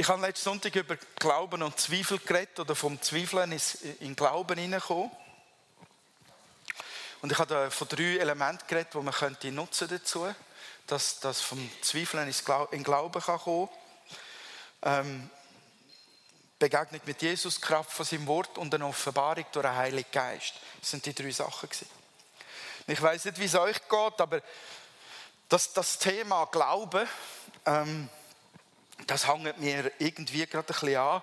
Ich habe letzten Sonntag über Glauben und Zweifel geredet oder vom Zweifeln in Glauben hineinkommen. Und ich habe von drei Elementen geredet, die man könnte nutzen dazu, dass das vom Zweifeln in Glauben kann kommen. Ähm, Begegnung mit Jesus, Kraft von seinem Wort und eine Offenbarung durch den Heiligen Geist. Das sind die drei Sachen. Ich weiß nicht, wie es euch geht, aber das, das Thema Glauben, ähm, das hängt mir irgendwie gerade ein bisschen an.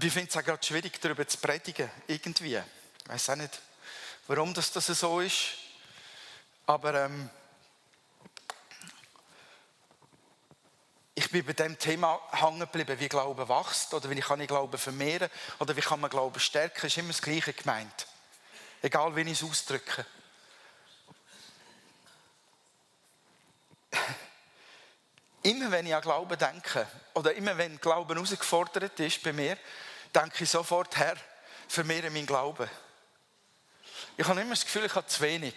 Ich finde es auch gerade schwierig, darüber zu predigen. Irgendwie. Ich weiß auch nicht, warum das, das so ist. Aber ähm, ich bin bei dem Thema hängen geblieben, wie Glauben wächst oder wie kann ich Glauben vermehren oder wie kann man Glauben stärken. Ist immer das Gleiche gemeint. Egal, wie ich es ausdrücke. Immer wenn ich an Glauben denke, oder immer wenn Glauben herausgefordert ist bei mir, denke ich sofort, Herr, vermehre meinen Glauben. Ich habe immer das Gefühl, ich habe zu wenig.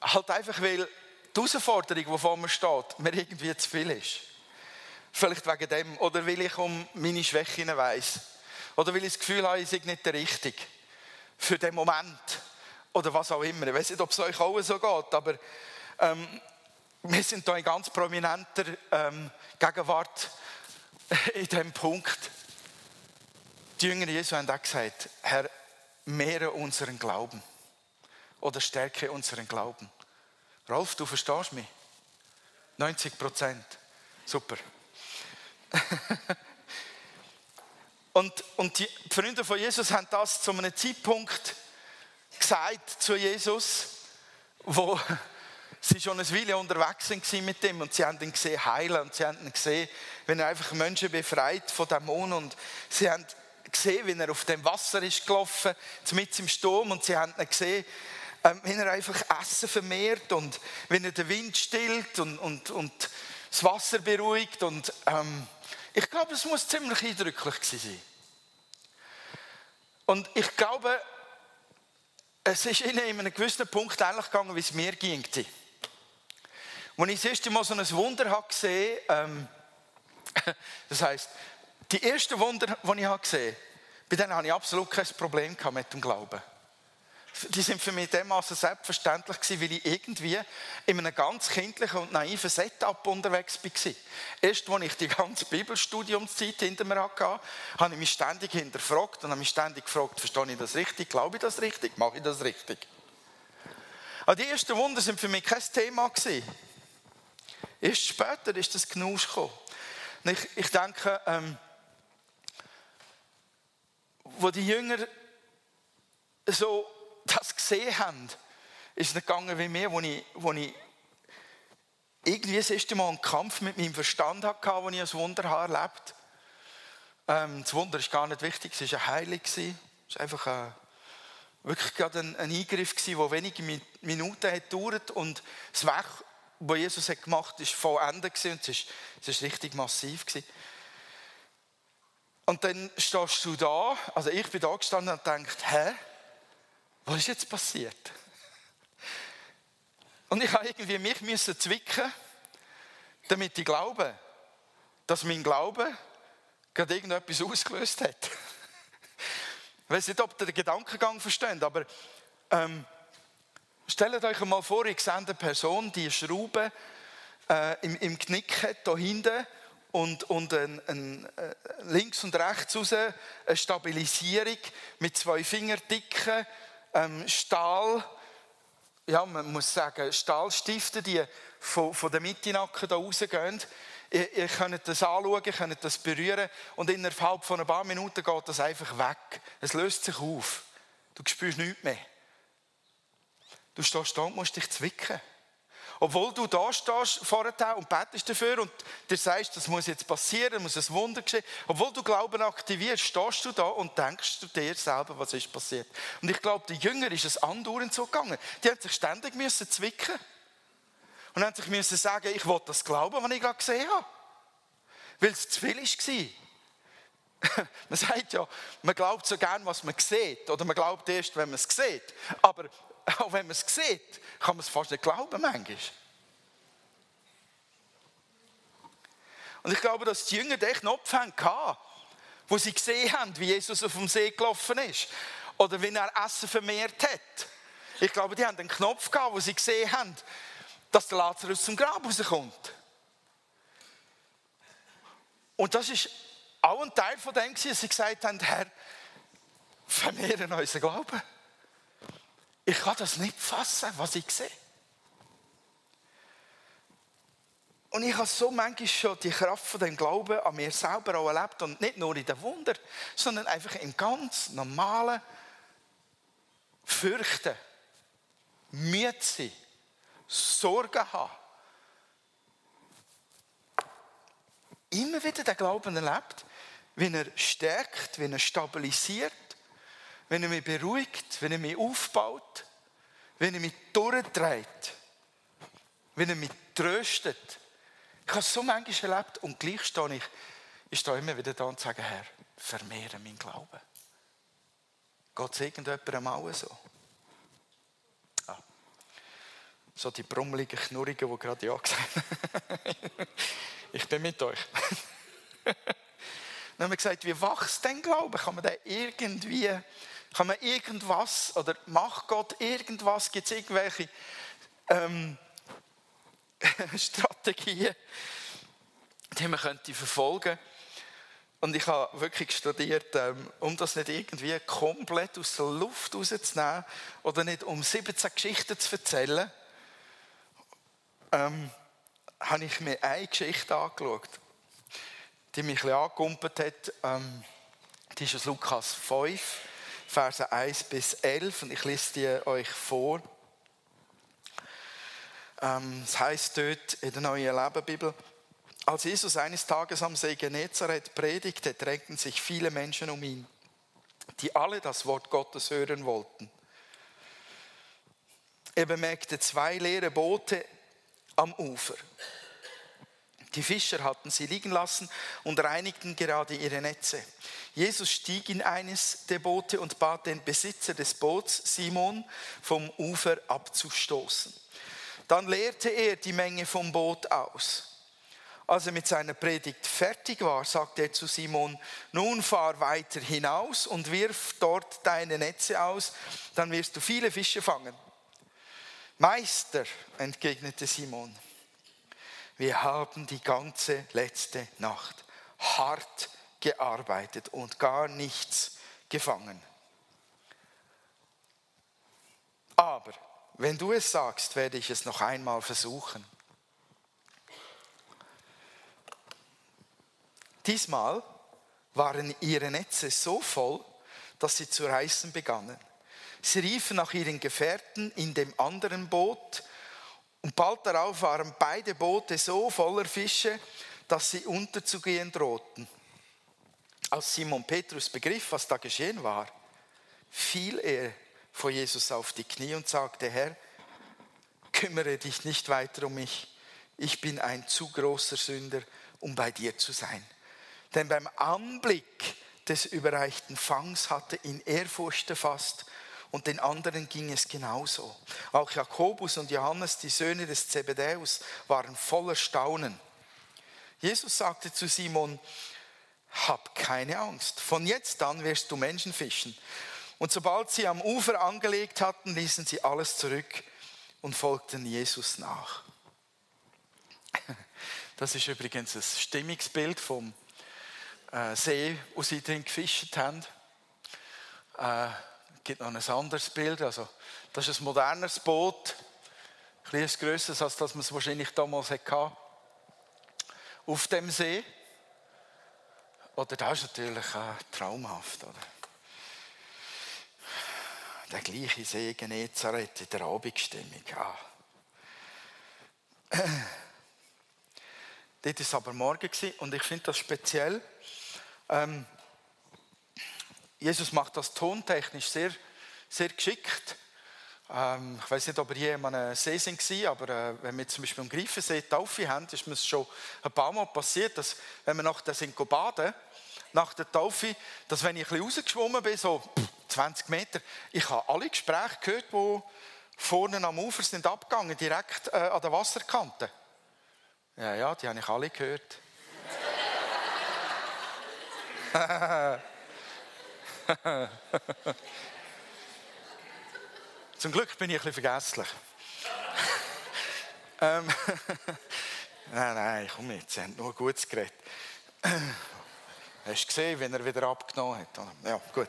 Halt einfach, weil die Herausforderung, die vor mir steht, mir irgendwie zu viel ist. Vielleicht wegen dem, oder weil ich um meine Schwächen weiß. Oder weil ich das Gefühl habe, ich sei nicht der Richtige. Für den Moment. Oder was auch immer. Ich weiß nicht, ob es euch auch so geht, aber ähm, wir sind hier in ganz prominenter ähm, Gegenwart in diesem Punkt. Die Jünger Jesu haben auch gesagt, Herr, mehre unseren Glauben oder stärke unseren Glauben. Rolf, du verstehst mich? 90 Prozent. Super. und, und die Freunde von Jesus haben das zu einem Zeitpunkt gesagt zu Jesus, wo sie schon eine Weile unterwegs waren mit ihm und sie haben ihn gesehen heilen und sie haben ihn gesehen, wenn er einfach Menschen befreit von Dämonen und sie haben gesehen, wie er auf dem Wasser ist gelaufen, mit im Sturm und sie haben ihn gesehen, ähm, wie er einfach Essen vermehrt und wenn er den Wind stillt und, und, und das Wasser beruhigt und ähm, ich glaube, es muss ziemlich eindrücklich sein. Und ich glaube, es ist ihnen in einem gewissen Punkt ähnlich gegangen, wie es mir ging. Als ich das erste Mal so ein Wunder habe gesehen ähm, das heisst, die ersten Wunder, die ich gesehen habe, bei denen habe ich absolut kein Problem mit dem Glauben. Die sind für mich dermaßen selbstverständlich gewesen, weil ich irgendwie in einem ganz kindlichen und naiven Setup unterwegs war. Erst als ich die ganze Bibelstudiumszeit hinter mir hatte, habe ich mich ständig hinterfragt und habe mich ständig gefragt, verstehe ich das richtig, glaube ich das richtig, mache ich das richtig? Aber die ersten Wunder sind für mich kein Thema gewesen. Erst später ist das Genusch gekommen. Ich, ich denke, ähm, wo die Jünger so das gesehen haben, ist es nicht gegangen wie mir, wo ich, wo ich irgendwie das erste Mal einen Kampf mit meinem Verstand hatte, wo ich ein Wunder habe erlebt ähm, Das Wunder ist gar nicht wichtig, es war heilig. Es war einfach ein, wirklich gerade ein, ein Eingriff, der wenige Minuten hat gedauert und das was Jesus hat gemacht hat, war vollendet und es war richtig massiv. Und dann stehst du da, also ich bin da gestanden und denkt, hä, was ist jetzt passiert? Und ich habe irgendwie mich müssen zwicken, damit ich glaube, dass mein Glaube gerade irgendetwas ausgelöst hat. Ich weiß nicht, ob ihr den Gedankengang versteht, aber ähm, Stellt euch mal vor, ich sehe eine Person, die eine Schraube äh, im, im Knick hat, hier hinten, und, und ein, ein, äh, links und rechts raus eine Stabilisierung mit zwei Fingerdicken ähm, Stahl, ja, man muss sagen, Stahlstiften, die von, von der Mittenacken da rausgehen. Ihr, ihr könnt das anschauen, ihr könnt das berühren und innerhalb von ein paar Minuten geht das einfach weg. Es löst sich auf. Du spürst nichts mehr. Du stehst da und musst dich zwicken. Obwohl du da stehst vorher und betest dafür und dir sagst, das muss jetzt passieren, muss ein Wunder geschehen. Obwohl du Glauben aktivierst, stehst du da und denkst du dir selber, was ist passiert. Und ich glaube, den Jüngern ist es andauernd so gegangen. Die haben sich ständig müssen zwicken und haben sich müssen sagen, ich will das glauben, was ich gerade gesehen habe. Weil es zu viel war. man sagt ja, man glaubt so gern, was man sieht. Oder man glaubt erst, wenn man es sieht. Aber auch wenn man es sieht, kann man es fast nicht glauben manchmal. Und ich glaube, dass die Jünger den Knopf hatten, wo sie gesehen haben, wie Jesus auf dem See gelaufen ist. Oder wie er Essen vermehrt hat. Ich glaube, die haben einen Knopf gehabt, wo sie gesehen haben, dass der Lazarus zum Grab rauskommt. Und das ist auch ein Teil von dem, dass sie gesagt haben, Herr, vermehren unseren Glauben. Ich kann das nicht fassen, was ich sehe. Und ich habe so manchmal schon die Kraft von dem Glauben an mir selber auch erlebt. Und nicht nur in den Wunder, sondern einfach im ganz normalen Fürchten, müde sein, Sorgen haben. Immer wieder den Glauben erlebt, wenn er stärkt, wenn er stabilisiert, wenn er mich beruhigt, wenn er mich aufbaut, wenn er mich durchträgt, wenn er mich tröstet. Ich habe es so manchmal erlebt und gleich stehe ich, ich stehe immer wieder da und sage, Herr, vermehre meinen Glauben. Geht es irgendjemandem auch so? Ah. So die brummeligen Knurrigen, die gerade Ja gesagt haben. ich bin mit euch. Dann haben wir gesagt, wie wächst denn Glaube? Kann man den irgendwie, kann man irgendwas, oder macht Gott irgendwas? Gibt es irgendwelche ähm, Strategien, die man könnte verfolgen? Und ich habe wirklich studiert, ähm, um das nicht irgendwie komplett aus der Luft rauszunehmen oder nicht um 17 Geschichten zu erzählen, ähm, habe ich mir eine Geschichte angeschaut die mich ein bisschen angekumpelt hat, ähm, die ist aus Lukas 5, Verse 1 bis 11 und ich lese die euch vor. Ähm, es heißt dort in der Neuen Lebenbibel, als Jesus eines Tages am See Genezareth predigte, drängten sich viele Menschen um ihn, die alle das Wort Gottes hören wollten. Er bemerkte zwei leere Boote am Ufer. Die Fischer hatten sie liegen lassen und reinigten gerade ihre Netze. Jesus stieg in eines der Boote und bat den Besitzer des Boots, Simon, vom Ufer abzustoßen. Dann leerte er die Menge vom Boot aus. Als er mit seiner Predigt fertig war, sagte er zu Simon, nun fahr weiter hinaus und wirf dort deine Netze aus, dann wirst du viele Fische fangen. Meister, entgegnete Simon, wir haben die ganze letzte Nacht hart gearbeitet und gar nichts gefangen. Aber wenn du es sagst, werde ich es noch einmal versuchen. Diesmal waren ihre Netze so voll, dass sie zu reißen begannen. Sie riefen nach ihren Gefährten in dem anderen Boot, und bald darauf waren beide Boote so voller Fische, dass sie unterzugehen drohten. Als Simon Petrus begriff, was da geschehen war, fiel er vor Jesus auf die Knie und sagte, Herr, kümmere dich nicht weiter um mich. Ich bin ein zu großer Sünder, um bei dir zu sein. Denn beim Anblick des überreichten Fangs hatte ihn Ehrfurcht erfasst und den anderen ging es genauso. Auch Jakobus und Johannes, die Söhne des Zebedäus, waren voller Staunen. Jesus sagte zu Simon, hab keine Angst, von jetzt an wirst du Menschen fischen. Und sobald sie am Ufer angelegt hatten, ließen sie alles zurück und folgten Jesus nach. Das ist übrigens ein Stimmungsbild vom äh, See, wo sie drin gefischt haben. Gibt noch ein anderes Bild. Also, das ist ein modernes Boot, ein bisschen grösseres, als das man es wahrscheinlich damals hatte. Auf dem See. Oder das ist natürlich äh, traumhaft. Oder? Der gleiche See Genezareth in der Abendstimmung. Ja. Dort war es aber morgen und ich finde das speziell. Ähm, Jesus macht das tontechnisch sehr, sehr geschickt. Ähm, ich weiß nicht, ob ihr je an einem See sind, aber äh, wenn wir zum Beispiel am Greifensee Taufe haben, ist mir schon ein paar Mal passiert, dass wenn wir nachher sind baden, nach der Taufe, dass wenn ich ein bisschen rausgeschwommen bin, so 20 Meter, ich habe alle Gespräche gehört, die vorne am Ufer sind abgegangen, direkt äh, an der Wasserkante. Ja, ja, die habe ich alle gehört. Zum Glück bin ich ein bisschen vergesslich. ähm, nein, nein, komm jetzt, Sie haben nur Gutes geredet. Hast du gesehen, wenn er wieder abgenommen hat? Ja, gut.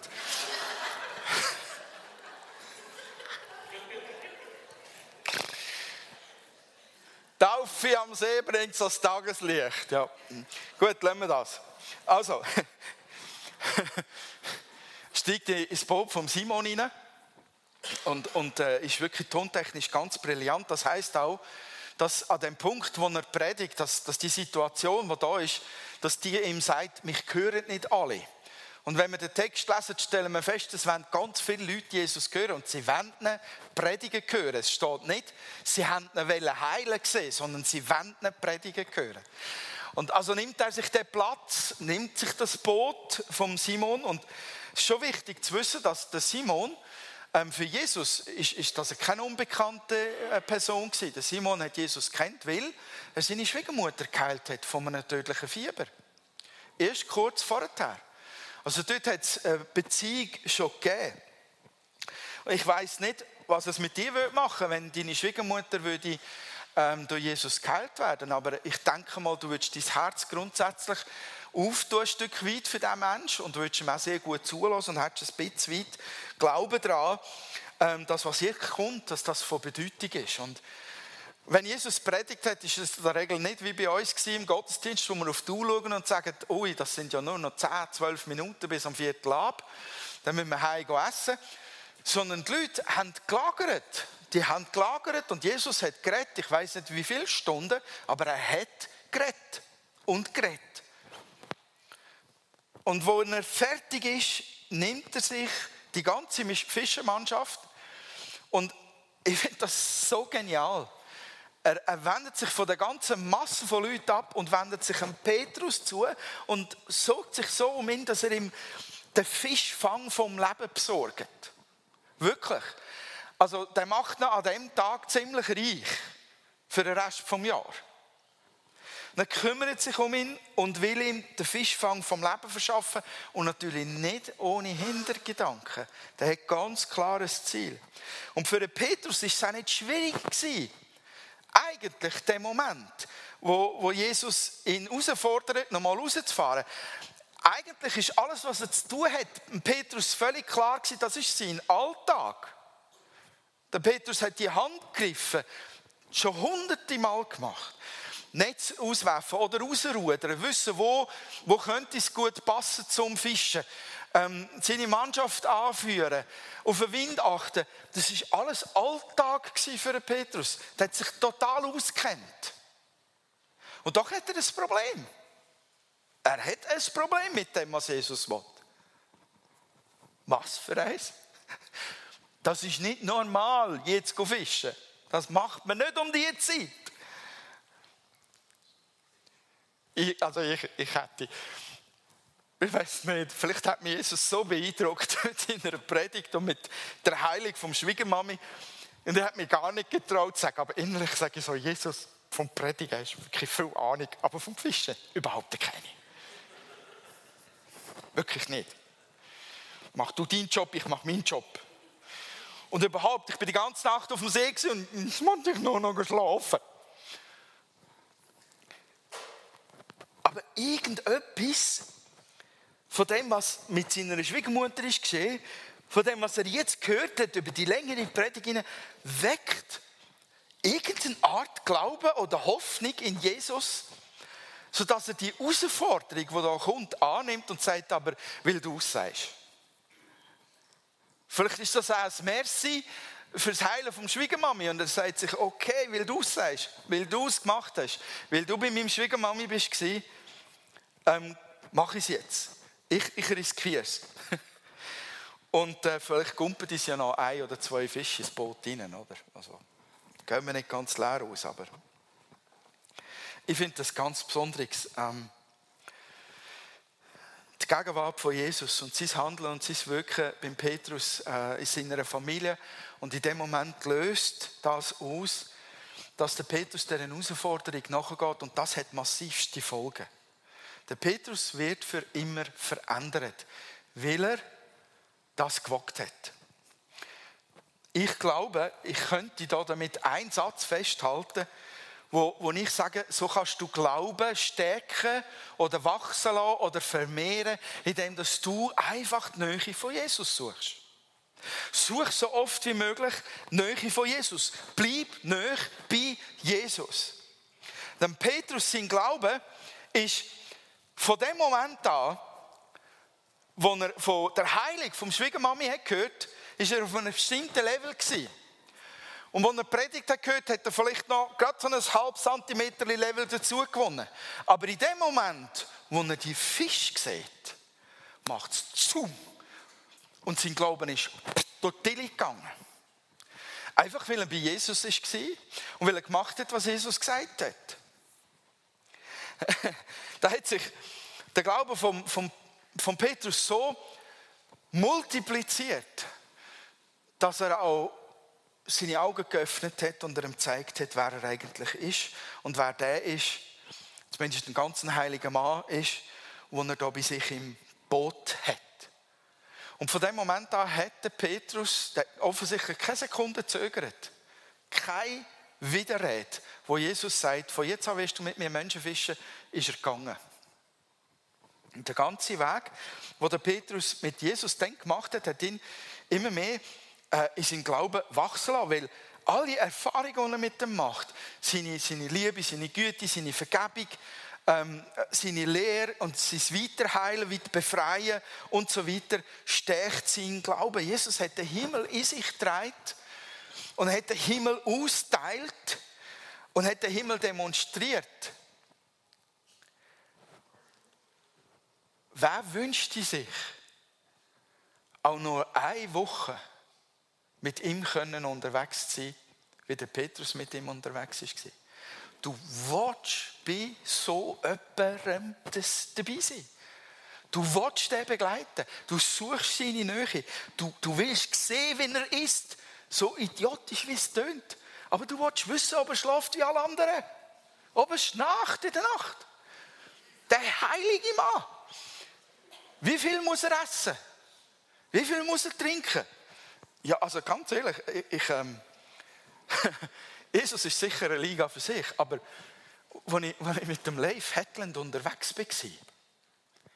Taufe am See bringt das Tageslicht. Ja. Gut, lassen wir das. Also, steigt ins Boot vom Simon rein und, und äh, ist wirklich tontechnisch ganz brillant. Das heißt auch, dass an dem Punkt, wo er predigt, dass, dass die Situation, die da ist, dass die ihm sagt, mich hören nicht alle. Und wenn wir den Text lesen, stellen wir fest, es werden ganz viele Leute Jesus hören und sie wollen ihn predigen hören. Es steht nicht, sie haben ihn heilen gesehen, sondern sie wollen ihn predigen hören. Und also nimmt er sich den Platz, nimmt sich das Boot vom Simon und es ist schon wichtig zu wissen, dass der Simon ähm, für Jesus ist, ist das keine unbekannte äh, Person gewesen. Der Simon hat Jesus kennt, weil er seine Schwiegermutter geheilt hat von einem tödlichen Fieber. Erst kurz vorher. Also dort hat es eine Beziehung schon gegeben. Ich weiß nicht, was es mit dir machen würde, wenn deine Schwiegermutter würde, ähm, durch Jesus geheilt werden. Aber ich denke mal, du würdest dein Herz grundsätzlich auftun, ein Stück weit für diesen Menschen und würdest ihm auch sehr gut zulassen und hättest ein bisschen weit Glauben daran, ähm, dass was jetzt kommt, dass das von Bedeutung ist. Und wenn Jesus predigt hat, ist es in der Regel nicht wie bei uns im Gottesdienst, wo wir auf die Uhr schauen und sagen, ui, das sind ja nur noch 10, 12 Minuten bis am Viertel ab, dann müssen wir heim essen. Sondern die Leute haben gelagert. Die haben gelagert und Jesus hat geredet. Ich weiß nicht wie viele Stunden, aber er hat geredet und geredet. Und wo er fertig ist, nimmt er sich die ganze Fischermannschaft und ich finde das so genial. Er, er, wendet sich von der ganzen Masse von Leuten ab und wendet sich an Petrus zu und sorgt sich so um ihn, dass er ihm den Fischfang vom Leben besorgt. Wirklich. Also der macht ihn an dem Tag ziemlich reich für den Rest vom Jahr. Er kümmert sich um ihn und will ihm den Fischfang vom Leben verschaffen und natürlich nicht ohne Hintergedanken. Der hat ganz klares Ziel. Und für den Petrus ist es auch nicht schwierig gewesen. Eigentlich der Moment, wo, wo Jesus ihn herausfordert, nochmal rauszufahren. Eigentlich ist alles, was er zu tun hat, Petrus völlig klar gewesen, das ist sein Alltag. Der Petrus hat die Hand gegriffen, schon hunderte Mal gemacht. Netz auswerfen oder rausrudern, wissen, wo, wo könnte es gut passen zum Fischen, ähm, seine Mannschaft anführen, auf den Wind achten. Das ist alles Alltag für Petrus. Der hat sich total auskennt. Und doch hat er ein Problem. Er hat ein Problem mit dem, was Jesus will. Was für eins? Das ist nicht normal, jetzt zu fischen. Das macht man nicht um die Zeit. Ich, also ich, ich hätte, ich weiß nicht, vielleicht hat mich Jesus so beeindruckt in einer Predigt und mit der Heilung vom Schwiegermami. Und er hat mich gar nicht getraut zu sagen, aber innerlich sage ich so, Jesus, vom Predigen hast du wirklich viel Ahnung, aber vom Fischen überhaupt keine. Wirklich nicht. Mach du deinen Job, ich mache meinen Job. Und überhaupt, ich bin die ganze Nacht auf dem See und ich nur noch schlafen. Aber irgendetwas von dem, was mit seiner Schwiegermutter ist geschehen, von dem, was er jetzt gehört hat über die längere Predigt, weckt irgendeine Art Glaube oder Hoffnung in Jesus, sodass er die Herausforderung, die da kommt, annimmt und sagt, aber weil du es sagst. Vielleicht ist das auch ein Merci fürs Heilen vom Schwiegermami und er sagt sich, okay, weil du es sagst, weil du es gemacht hast, weil du bei meinem Schwiegermami bist, ähm, mache ich es jetzt. Ich, ich riskiere es. Und äh, vielleicht kumpelt es ja noch ein oder zwei Fische ins Boot rein, oder? Also, gehen wir nicht ganz leer aus, aber ich finde das ganz Besonderes. Ähm, die Gegenwart von Jesus und sein Handeln und sein Wirken beim Petrus äh, in seiner Familie. Und in dem Moment löst das aus, dass der Petrus dieser Herausforderung nachgeht und das hat massivste Folgen. Der Petrus wird für immer verändert, weil er das gewagt hat. Ich glaube, ich könnte da damit einen Satz festhalten, wo, wo ich sage, so kannst du Glauben stärken oder wachsen lassen oder vermehren, indem du einfach die Nähe von Jesus suchst. Such so oft wie möglich Nähe von Jesus. Bleib näher bei Jesus. Denn Petrus, sein Glaube, ist von dem Moment an, wo er von der Heilung vom Schwiegermami hat gehört, ist er auf einem bestimmten Level gewesen. Und als er Predigt hat gehört, hat er vielleicht noch gerade so ein halb Zentimeter Level dazu gewonnen. Aber in dem Moment, wo er die Fisch sieht, macht es zu. Und sein Glauben ist durch die gegangen. Einfach weil er bei Jesus war und weil er gemacht hat, was Jesus gesagt hat. da hat sich der Glaube von, von, von Petrus so multipliziert, dass er auch seine Augen geöffnet hat und er ihm gezeigt hat, wer er eigentlich ist und wer der ist, zumindest ein ganz heiliger Mann ist, den er da bei sich im Boot hat. Und von dem Moment an hat der Petrus offensichtlich keine Sekunde zögert. Keine Widerrede, wo Jesus sagt, von jetzt an wirst du mit mir Menschen fischen, ist er gegangen. Und der ganze Weg, wo der Petrus mit Jesus dann gemacht hat, hat ihn immer mehr äh, in seinem Glauben wachsen lassen, weil alle Erfahrungen, die er mit ihm macht, seine, seine Liebe, seine Güte, seine Vergebung, ähm, seine Lehre und sein Weiterheilen, weiter befreien und so weiter, stärkt seinen Glauben. Jesus hat den Himmel in sich getragen und hat den Himmel austeilt und hat den Himmel demonstriert. Wer wünschte sich auch nur eine Woche mit ihm können unterwegs zu sein, wie der Petrus mit ihm unterwegs war? Du willst bei so jemandem dabei sein. Du willst den begleiten. Du suchst seine Nähe. Du, du willst sehen, wie er ist. So idiotisch, wie es tönt. Aber du willst wissen, ob er schläft wie alle anderen. Ob er schnarcht in der Nacht. Der heilige Mann. Wie viel muss er essen? Wie viel muss er trinken? Ja, also ganz ehrlich, ich, ich ähm, Jesus ist sicher eine Liga für sich, aber als ich, als ich mit dem Leif Hetland unterwegs war,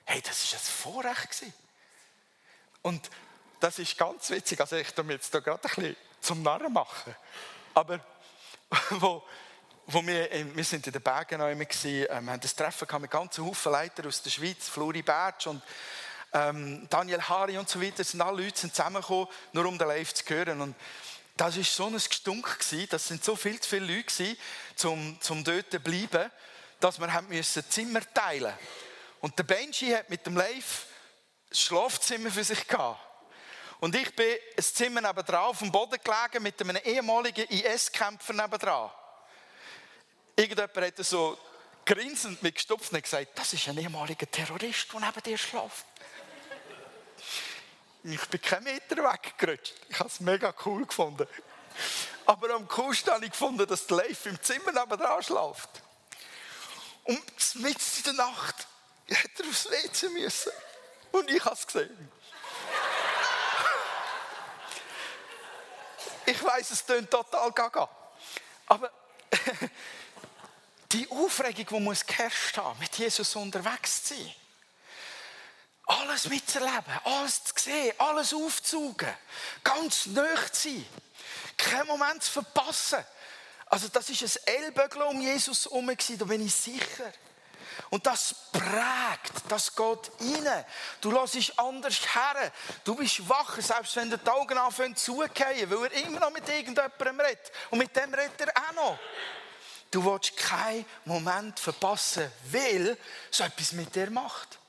hey, das war ein Vorrecht. Und das ist ganz witzig, also ich tue jetzt da gerade ein bisschen zum Narren machen, aber wo, wo wir, wir sind in den Bergen noch immer gewesen, ähm, wir haben das Treffen mit ganzen Haufen Leiter aus der Schweiz, Flori Bertsch und ähm, Daniel Hari und so weiter, sind alle Leute zusammengekommen, nur um den Live zu hören. Und das war so ein Gestunk, das sind so viel zu viele Leute, um, um dort zu bleiben, dass wir haben müssen Zimmer teilen. Und der Benji hat mit dem Live das Schlafzimmer für sich gehabt. Und ich bin ein Zimmer nebenan auf dem Boden gelegen mit einem ehemaligen IS-Kämpfer nebenan. Irgendjemand hat so grinsend mit gestopft gesagt, das ist ein ehemaliger Terrorist, der neben dir schläft. Ich bin keinen Meter weggerutscht. Ich habe es mega cool gefunden. Aber am coolsten habe ich gefunden, dass der Leif im Zimmer nebenan schläft. Und mitten in der Nacht hätte er aufs WC müssen. Und ich habe es gesehen. Ich weiß, es klingt total gaga. Aber die Aufregung, die muss geherrscht haben, mit Jesus unterwegs zu sein alles mitzuerleben, alles zu sehen, alles aufzusaugen, ganz nöch zu sein, keinen Moment zu verpassen. Also das ist ein Ellbögel um Jesus herum, da bin ich sicher. Und das prägt, das geht rein. Du lässt anders her. Du bist wacher, selbst wenn die Augen anfangen zugehen, weil er immer noch mit irgendjemandem redet. Und mit dem redet er auch noch. Du willst keinen Moment verpassen, weil so etwas mit dir macht.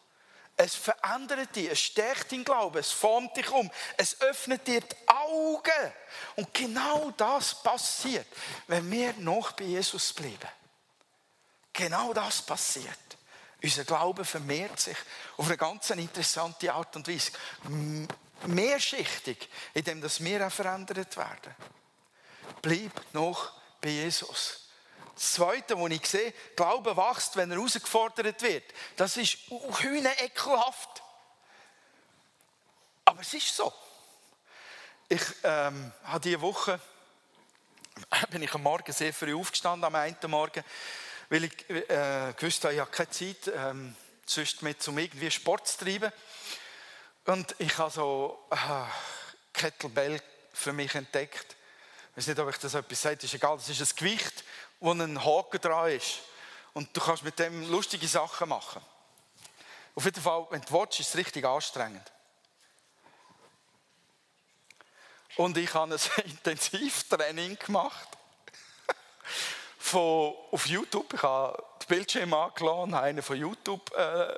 Es verändert dich, es stärkt deinen Glauben, es formt dich um, es öffnet dir die Augen. Und genau das passiert, wenn wir noch bei Jesus bleiben. Genau das passiert. Unser Glaube vermehrt sich auf eine ganz interessante Art und Weise. Mehrschichtig, indem wir auch verändert werden. Bleib noch bei Jesus. das Zweite, wo ich sehe, Glaube wächst, wenn er herausgefordert wird. Das ist hühne ekelhaft. Aber es ist so. Ich ähm, habe diese Woche bin ich am Morgen sehr früh aufgestanden, am einen Morgen, weil ich äh, gewusst habe, ich habe keine Zeit, ähm, sonst mit, um irgendwie Sport zu treiben. Und ich habe so äh, Kettlebell für mich entdeckt. Ich weiß nicht, ob ich das etwas sage, ist egal. Das ist ein Gewicht, wo ein Haken dran ist. Und du kannst mit dem lustige Sachen machen. Auf jeden Fall, wenn du willst, ist es richtig anstrengend. Und ich habe ein Intensivtraining gemacht. Von, auf YouTube. Ich habe das Bildschirm angelassen, habe einen von YouTube äh,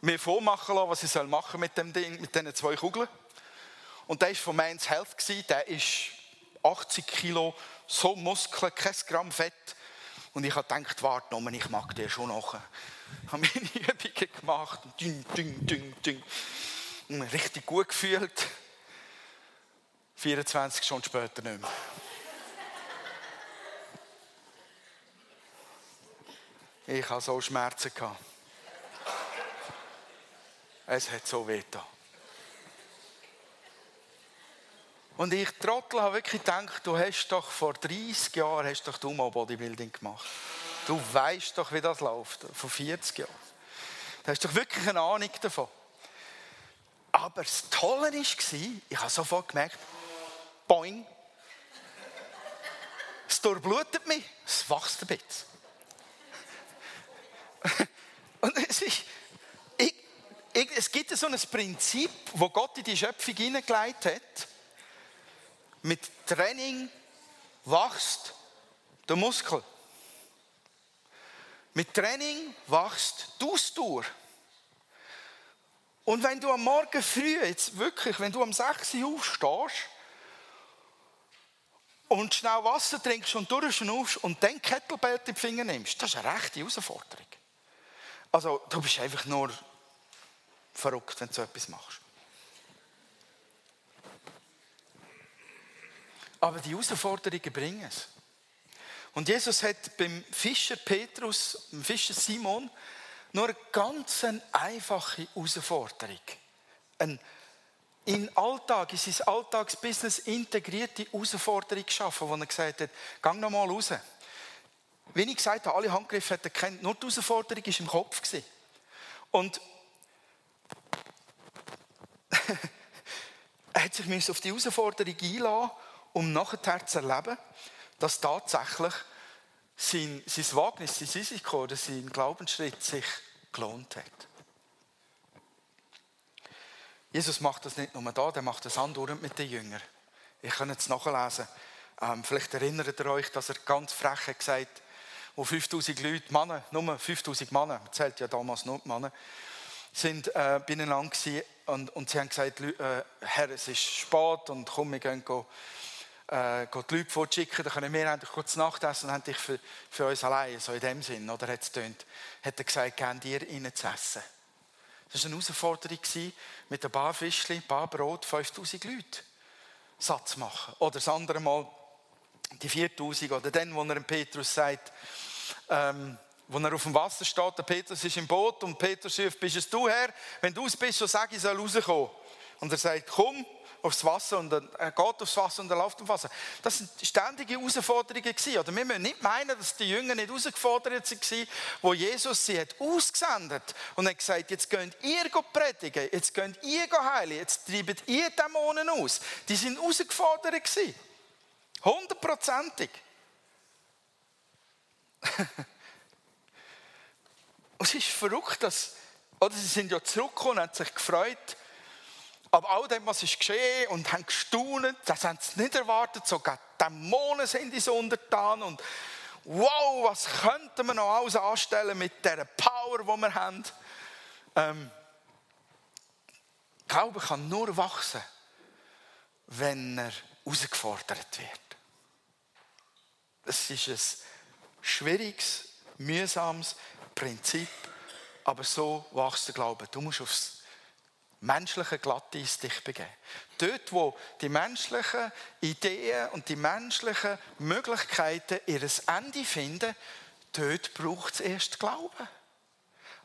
mir vormachen lassen, was ich machen mit dem Ding, mit diesen zwei Kugeln. Und der war von Man's Health. Der ist 80 Kilo, so Muskeln, kein Gramm Fett. Und ich habe gedacht, warte noch, ich mag dir schon noch. Ich habe meine Übungen gemacht. Ding, ding, ding, ding. Und mich richtig gut gefühlt. 24 Stunden später nicht mehr. Ich hatte so Schmerzen. Es hat so weh getan. Und ich, Trottel, habe wirklich gedacht, du hast doch vor 30 Jahren hast doch du mal Bodybuilding gemacht. Du weißt doch, wie das läuft. Vor 40 Jahren. Du hast doch wirklich eine Ahnung davon. Aber das Tolle war, ich habe sofort gemerkt, boing, es durchblutet mich, es wächst ein bisschen. Und es ist, ich, ich, es gibt so ein Prinzip, wo Gott in die Schöpfung hineingelegt hat, mit Training wächst der Muskel. Mit Training wächst die Ausdauer. Und wenn du am Morgen früh, jetzt wirklich, wenn du am 6 Uhr aufstehst und schnell Wasser trinkst und durchschnaufst und dann Kettlebell in die Finger nimmst, das ist eine rechte Herausforderung. Also, du bist einfach nur verrückt, wenn du so etwas machst. Aber die Herausforderungen bringen es. Und Jesus hat beim Fischer Petrus, beim Fischer Simon, nur eine ganz einfache Herausforderung. Eine in Alltag, in sein Alltagsbusiness integrierte Herausforderung geschaffen, wo er gesagt hat, geh noch mal raus. Wie ich gesagt habe, alle Handgriffe hat er kennt, nur die Herausforderung war im Kopf. Und er hat sich auf die Herausforderung einlassen um nachher zu erleben, dass tatsächlich sein, sein Wagnis, sein Risiko oder sein Glaubensschritt sich gelohnt hat. Jesus macht das nicht nur da, der macht das andauernd mit den Jüngern. Ich kann es nachlesen. Ähm, vielleicht erinnert ihr euch, dass er ganz frech hat gesagt wo 5000 Leute, Männer, nur 5000 Männer, zählt ja damals nur Männer, sind äh, beieinander gewesen und, und sie haben gesagt, äh, Herr, es ist spät und komm, wir gehen go, äh, die Leute vorschicken, dann können wir endlich kurz Nachtessen und haben dich für, für uns allein, so in dem Sinn, oder hat es tönt, hat er gesagt, gehen dir ihnen zu essen. Das war eine Herausforderung mit ein paar Fischchen, ein paar Brot, 5000 Leute Satz machen. Oder das andere Mal die 4000 oder dann, wo er Petrus sagt, ähm, wo er auf dem Wasser steht, der Petrus ist im Boot und Petrus ruft, bist es du Herr? Wenn du es bist, so sag ich, soll rauskommen. Und er sagt, komm aufs Wasser und er geht aufs Wasser und er läuft aufs Wasser. Das sind ständige Herausforderungen gewesen. Oder wir müssen nicht meinen, dass die Jünger nicht herausgefordert waren, wo Jesus sie hat ausgesendet und hat gesagt, jetzt könnt ihr predigen, jetzt könnt ihr heilen, jetzt treibt ihr Dämonen aus. Die sind herausgefordert gewesen. Hundertprozentig. Es ist verrückt, dass, oder sie sind ja zurückgekommen haben sich gefreut, aber all dem, was ist geschehen und haben gestaunt, das haben sie nicht erwartet, sogar Dämonen sind uns untertan und wow, was könnten wir noch alles anstellen mit der Power, die wir haben. Ähm, Glaube kann nur wachsen, wenn er herausgefordert wird. Es ist ein schwieriges, mühsames Prinzip, aber so wächst der Glaube. Du musst aufs menschlichen Glatteis dich begeben. Dort, wo die menschlichen Ideen und die menschlichen Möglichkeiten ihr Ende finden, dort braucht es erst Glauben.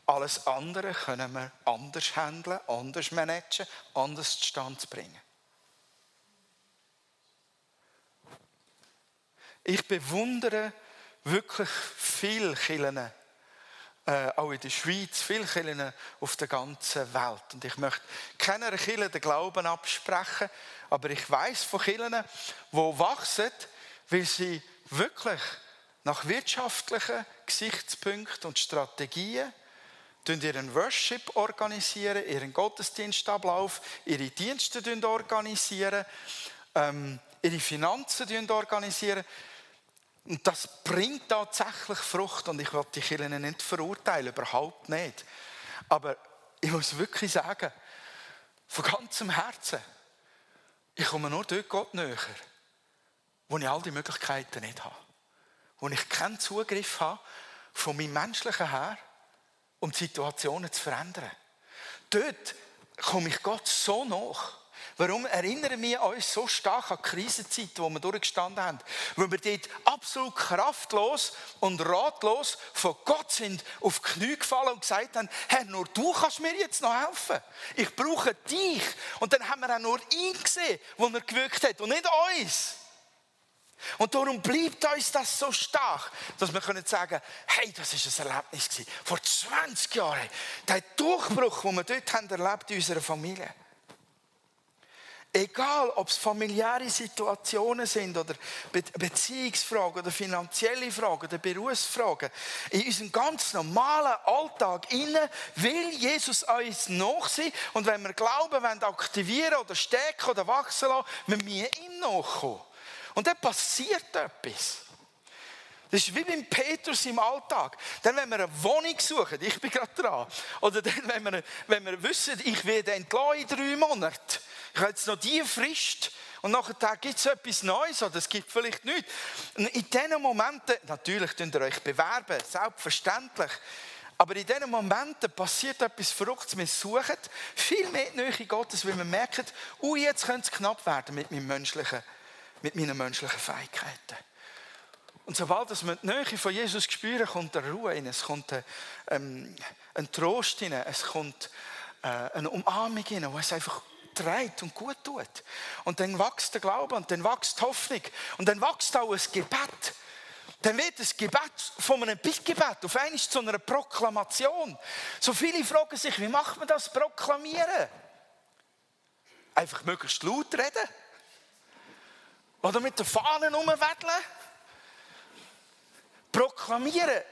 Alles andere können wir anders handeln, anders managen, anders zustande bringen. Ich bewundere wirklich viele Kirchen, äh, auch in der Schweiz, viele Kirchen auf der ganzen Welt. Und ich möchte keiner Kirche den Glauben absprechen, aber ich weiß von Kirchen, die wachsen, weil sie wirklich nach wirtschaftlichen Gesichtspunkten und Strategien ihren Worship organisieren, ihren Gottesdienstablauf, ihre Dienste organisieren, ähm, ihre Finanzen organisieren. Und das bringt tatsächlich Frucht. Und ich will die Kirchen nicht verurteilen, überhaupt nicht. Aber ich muss wirklich sagen, von ganzem Herzen, ich komme nur dort Gott näher, wo ich all die Möglichkeiten nicht habe. Wo ich keinen Zugriff habe von meinem menschlichen her, um die Situationen zu verändern. Dort komme ich Gott so nach. Warum erinnern wir uns so stark an die Krisenzeit, wo wir durchgestanden haben? Weil wir dort absolut kraftlos und ratlos von Gott sind auf die Knie gefallen und gesagt haben, Herr, nur du kannst mir jetzt noch helfen. Ich brauche dich. Und dann haben wir auch nur ihn gesehen, wo er gewirkt hat und nicht uns. Und darum bleibt uns das so stark, dass wir können sagen, hey, das ist ein Erlebnis gewesen. Vor 20 Jahren, der Durchbruch, den wir dort haben erlebt in unserer Familie. Egal, ob es familiäre Situationen sind oder Beziehungsfragen oder finanzielle Fragen oder Berufsfragen, in unserem ganz normalen Alltag innen will Jesus uns nachsehen und wenn wir Glauben wollen, aktivieren oder stärken oder wachsen lassen, müssen wir ihm nachkommen. Und dann passiert etwas. Das ist wie beim Petrus im Alltag. Dann, wenn wir eine Wohnung suchen, ich bin gerade dran, oder dann, wenn wir, wenn wir wissen, ich werde entlassen in drei Monaten, ich habe jetzt noch die Frist, und nachher gibt es etwas Neues oder es gibt vielleicht nichts. Und in diesen Momenten, natürlich könnt ihr euch bewerben, selbstverständlich. Aber in diesen Momenten passiert etwas Verrücktes. Wir suchen viel mehr die Nähe Gottes, weil wir merken, oh, jetzt könnte es knapp werden mit menschlichen mit meinen menschlichen Fähigkeiten. Und sobald wir die Nähe von Jesus spüren, kommt eine Ruhe rein, es kommt ein, ähm, ein Trost rein, es kommt äh, eine Umarmung rein, die es einfach trägt und gut tut. Und dann wächst der Glaube und dann wächst die Hoffnung und dann wächst auch ein Gebet. Dann wird das Gebet von einem Bittgebet auf einmal zu einer Proklamation. So viele fragen sich, wie macht man das Proklamieren? Einfach möglichst laut reden. Oder mit den Fahnen umwedeln. Proklamieren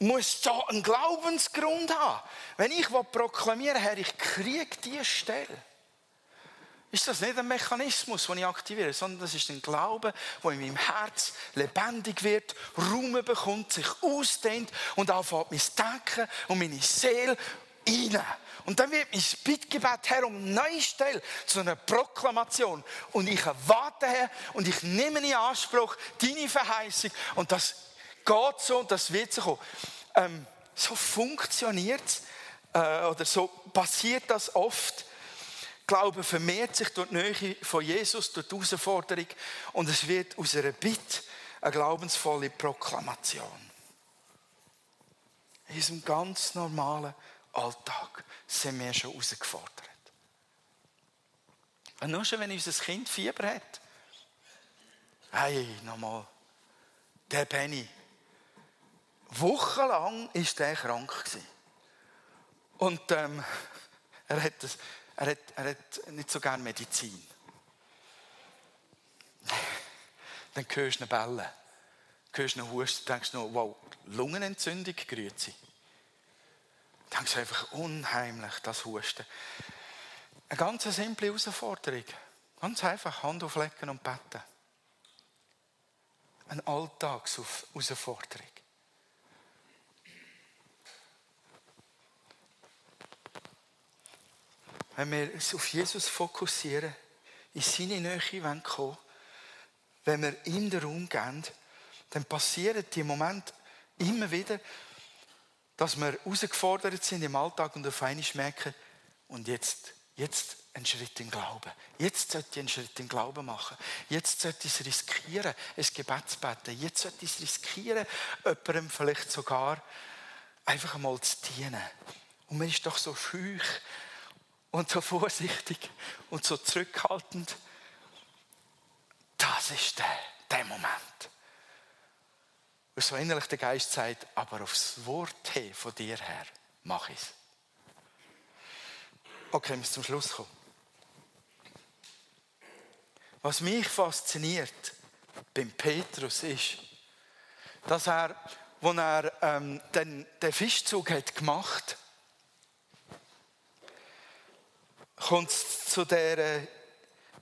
muss so einen Glaubensgrund haben. Wenn ich proklamieren Herr, ich kriege diese Stelle, ist das nicht ein Mechanismus, den ich aktiviere, sondern das ist ein Glaube, der in meinem Herz lebendig wird, Raum bekommt, sich ausdehnt und anfängt mein Denken und meine Seele rein. Und dann wird mein Bittgebet, Herr, um neue Stelle zu einer Proklamation. Und ich erwarte, Herr, und ich nehme in Anspruch deine Verheißung. Und das geht so und das wird so kommen. Ähm, so funktioniert es, äh, oder so passiert das oft. Glaube vermehrt sich durch die Nähe von Jesus, durch die Herausforderung. Und es wird aus einer Bitte eine glaubensvolle Proklamation. In diesem ganz normalen Alltag sind wir schon herausgefordert. Und nur schon, wenn unser Kind Fieber hat. Hey, nochmal. Der Benny. Wochenlang war der krank. Und ähm, er, hat er, hat, er hat nicht so gerne Medizin. Dann hörst du eine Bälle, hörst du einen Husten, denkst du, wow, Lungenentzündung, grüezi denkst du einfach unheimlich, das Husten. Eine ganz simple Herausforderung. Ganz einfach Hand auflegen und beten. Eine Alltagsherausforderung. Wenn wir uns auf Jesus fokussieren, in seine Nähe kommen wenn wir ihm den Raum geben, dann passieren die Momente immer wieder, dass wir herausgefordert sind im Alltag und auf einmal merken, und jetzt jetzt einen Schritt in Glauben. Jetzt sollte ich einen Schritt in Glauben machen. Jetzt sollte ich es riskieren, ein Gebet zu beten. Jetzt sollte ich es riskieren, jemandem vielleicht sogar einfach einmal zu dienen. Und man ist doch so schüch und so vorsichtig und so zurückhaltend. Das ist der, der Moment. Und so innerlich der Geist sagt, aber aufs Wort her, von dir her, mach es. Okay, wir müssen zum Schluss kommen. Was mich fasziniert beim Petrus ist, dass er, als er ähm, den, den Fischzug hat gemacht kommt es zu dieser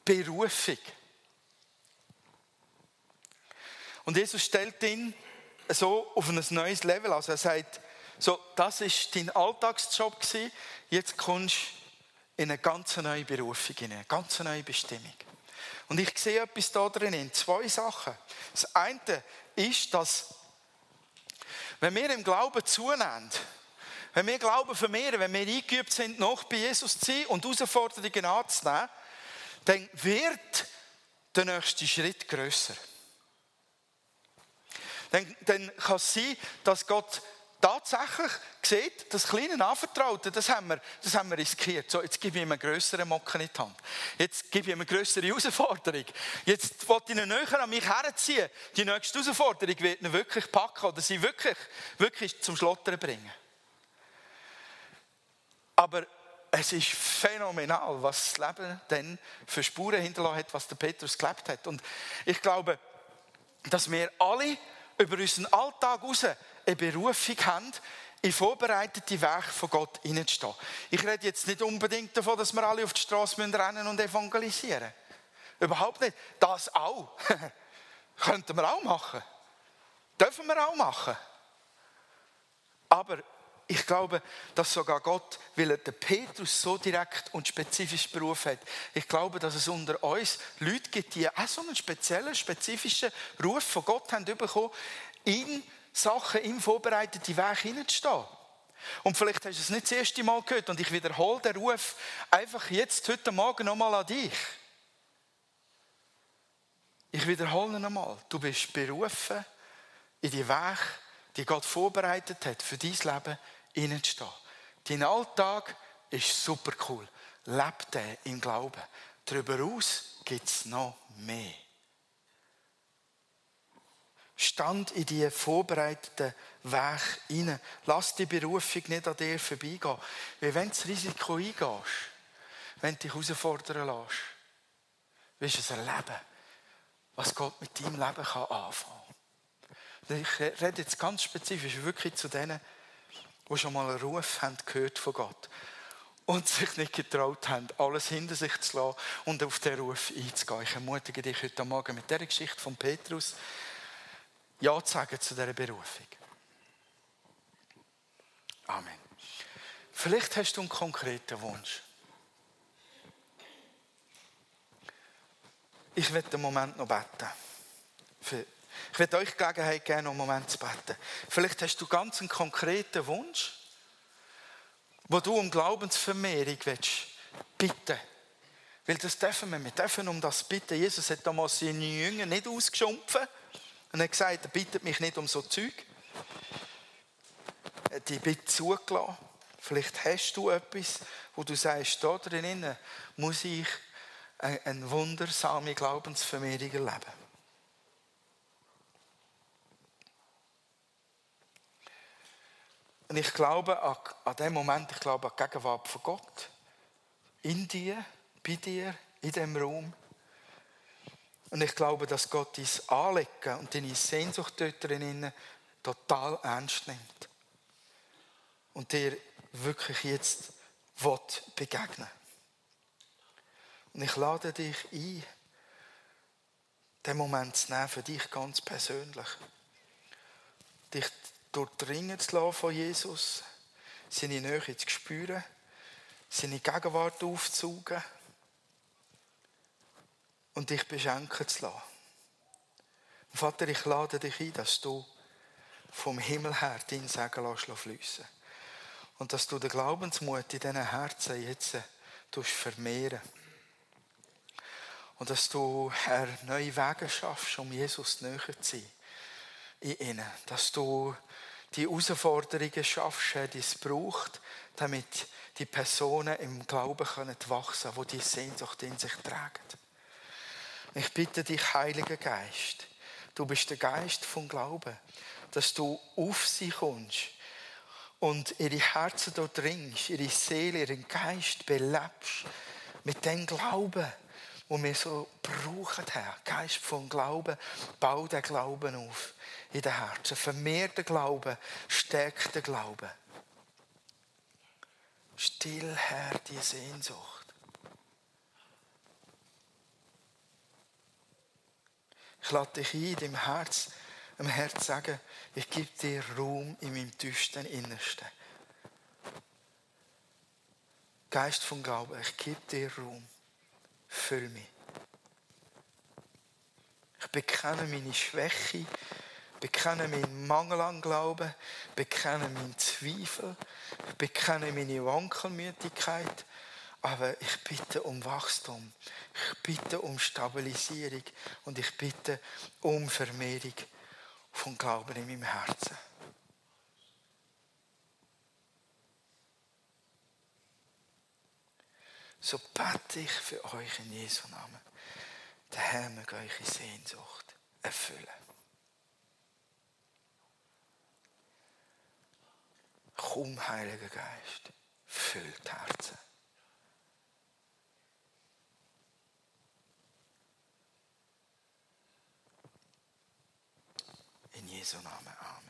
Berufung. Und Jesus stellt ihn so auf ein neues Level. Also er sagt, so, das ist dein Alltagsjob gewesen, jetzt kommst du in eine ganz neue Berufung, in eine ganz neue Bestimmung. Und ich sehe etwas da drin, zwei Sachen. Das eine ist, dass wenn wir im Glauben zunehmen, wenn wir Glauben vermehren, wenn wir eingeübt sind, noch bei Jesus zu sein und Herausforderungen anzunehmen, dann wird der nächste Schritt grösser. Dann, dann kann es sein, dass Gott tatsächlich sieht, das kleine Anvertraute, das haben wir, das haben wir riskiert. So, jetzt gebe ich ihm einen grösseren Mocken in die Hand. Jetzt gebe ich ihm eine grössere Herausforderung. Jetzt will ich ihn näher an mich herziehen. Die nächste Herausforderung wird ihn wirklich packen oder sie wirklich, wirklich zum Schlottern bringen. Aber es ist phänomenal, was das Leben dann für Spuren hinterlassen hat, was der Petrus gelebt hat. Und ich glaube, dass wir alle über unseren Alltag heraus eine Berufung haben, in vorbereitete Wege von Gott hineinzustehen. Ich rede jetzt nicht unbedingt davon, dass wir alle auf die Straße rennen und evangelisieren. Überhaupt nicht. Das auch. Könnten wir auch machen. Dürfen wir auch machen. Aber ich glaube, dass sogar Gott, weil er den Petrus so direkt und spezifisch berufen hat, ich glaube, dass es unter uns Leute gibt, die auch so einen speziellen, spezifischen Ruf von Gott haben bekommen, in Sachen im vorbereiteten Weg hineinzustehen. Und vielleicht hast du es nicht das erste Mal gehört und ich wiederhole den Ruf einfach jetzt, heute Morgen nochmal an dich. Ich wiederhole nochmal. Du bist berufen, in die Weg, die Gott vorbereitet hat, für dein Leben hineinzustehen. Dein Alltag ist super cool. Leb den im Glauben. Darüber aus gibt es noch mehr. Stand in die vorbereiteten Weg hinein. Lass die Berufung nicht an dir vorbeigehen. Weil wenn du das Risiko eingehst, wenn du dich herausfordern lässt, wirst du es erleben, was Gott mit deinem Leben anfangen kann. Ich rede jetzt ganz spezifisch wirklich zu denen, die schon mal einen Ruf haben gehört von Gott und sich nicht getraut haben, alles hinter sich zu lassen und auf den Ruf einzugehen. Ich ermutige dich heute Morgen mit dieser Geschichte von Petrus, Ja zu sagen zu dieser Berufung. Amen. Vielleicht hast du einen konkreten Wunsch. Ich werde einen Moment noch beten. Ich werde euch Gelegenheit geben, einen Moment zu beten. Vielleicht hast du ganz einen konkreten Wunsch, wo du um Glaubensvermehrung willst, bitten. Weil das dürfen wir. Wir dürfen um das bitten. Jesus hat damals seine Jünger nicht ausgeschumpfen und hat gesagt, er bittet mich nicht um so Zeug. Die Bitte zugelassen. Vielleicht hast du etwas, wo du sagst, da drinnen muss ich eine wundersame Glaubensvermehrung erleben. Und ich glaube an, an dem Moment, ich glaube an die Gegenwart von Gott. In dir, bei dir, in dem Raum. Und ich glaube, dass Gott dein Anlegen und deine Sehnsucht dort drinnen total ernst nimmt. Und dir wirklich jetzt begegnen Und ich lade dich ein, den Moment zu nehmen für dich ganz persönlich. Dich durchdringen zu lassen von Jesus, seine Nähe zu spüren, seine Gegenwart aufzusaugen und dich beschenken zu lassen. Vater, ich lade dich ein, dass du vom Himmel her dein Segen fließen Und dass du den Glaubensmut in diesen Herzen jetzt vermehren Und dass du neue Wege schaffst, um Jesus näher zu sein. In ihnen. Dass du die Herausforderungen schaffst, die es braucht, damit die Personen im Glauben können wachsen können, die die Sehnsucht in sich tragen. Ich bitte dich, Heiliger Geist, du bist der Geist vom Glauben, dass du auf sie kommst und ihre Herzen dort dringst, ihre Seele, ihren Geist belebst mit dem Glauben, wo wir so brauchen, Herr. Geist vom Glauben, bau den Glauben auf in den Herzen. Vermehr den Glauben, stärk den Glauben. Still, Herr, die Sehnsucht. Ich lade dich ein, in deinem Herz, im Herz sagen, ich gebe dir Raum in meinem tiefsten Innersten. Geist vom Glauben, ich gebe dir Raum. Füll mich. Ich bekenne meine Schwäche, bekenne meinen Mangel an Glauben, bekenne meinen Zweifel, bekenne meine Wankelmütigkeit, aber ich bitte um Wachstum, ich bitte um Stabilisierung und ich bitte um Vermehrung von Glauben in meinem Herzen. So bete ich für euch in Jesu Namen. Der Herr möge eure Sehnsucht erfüllen. Komm, Heiliger Geist, füllt Herzen. In Jesu Namen. Amen.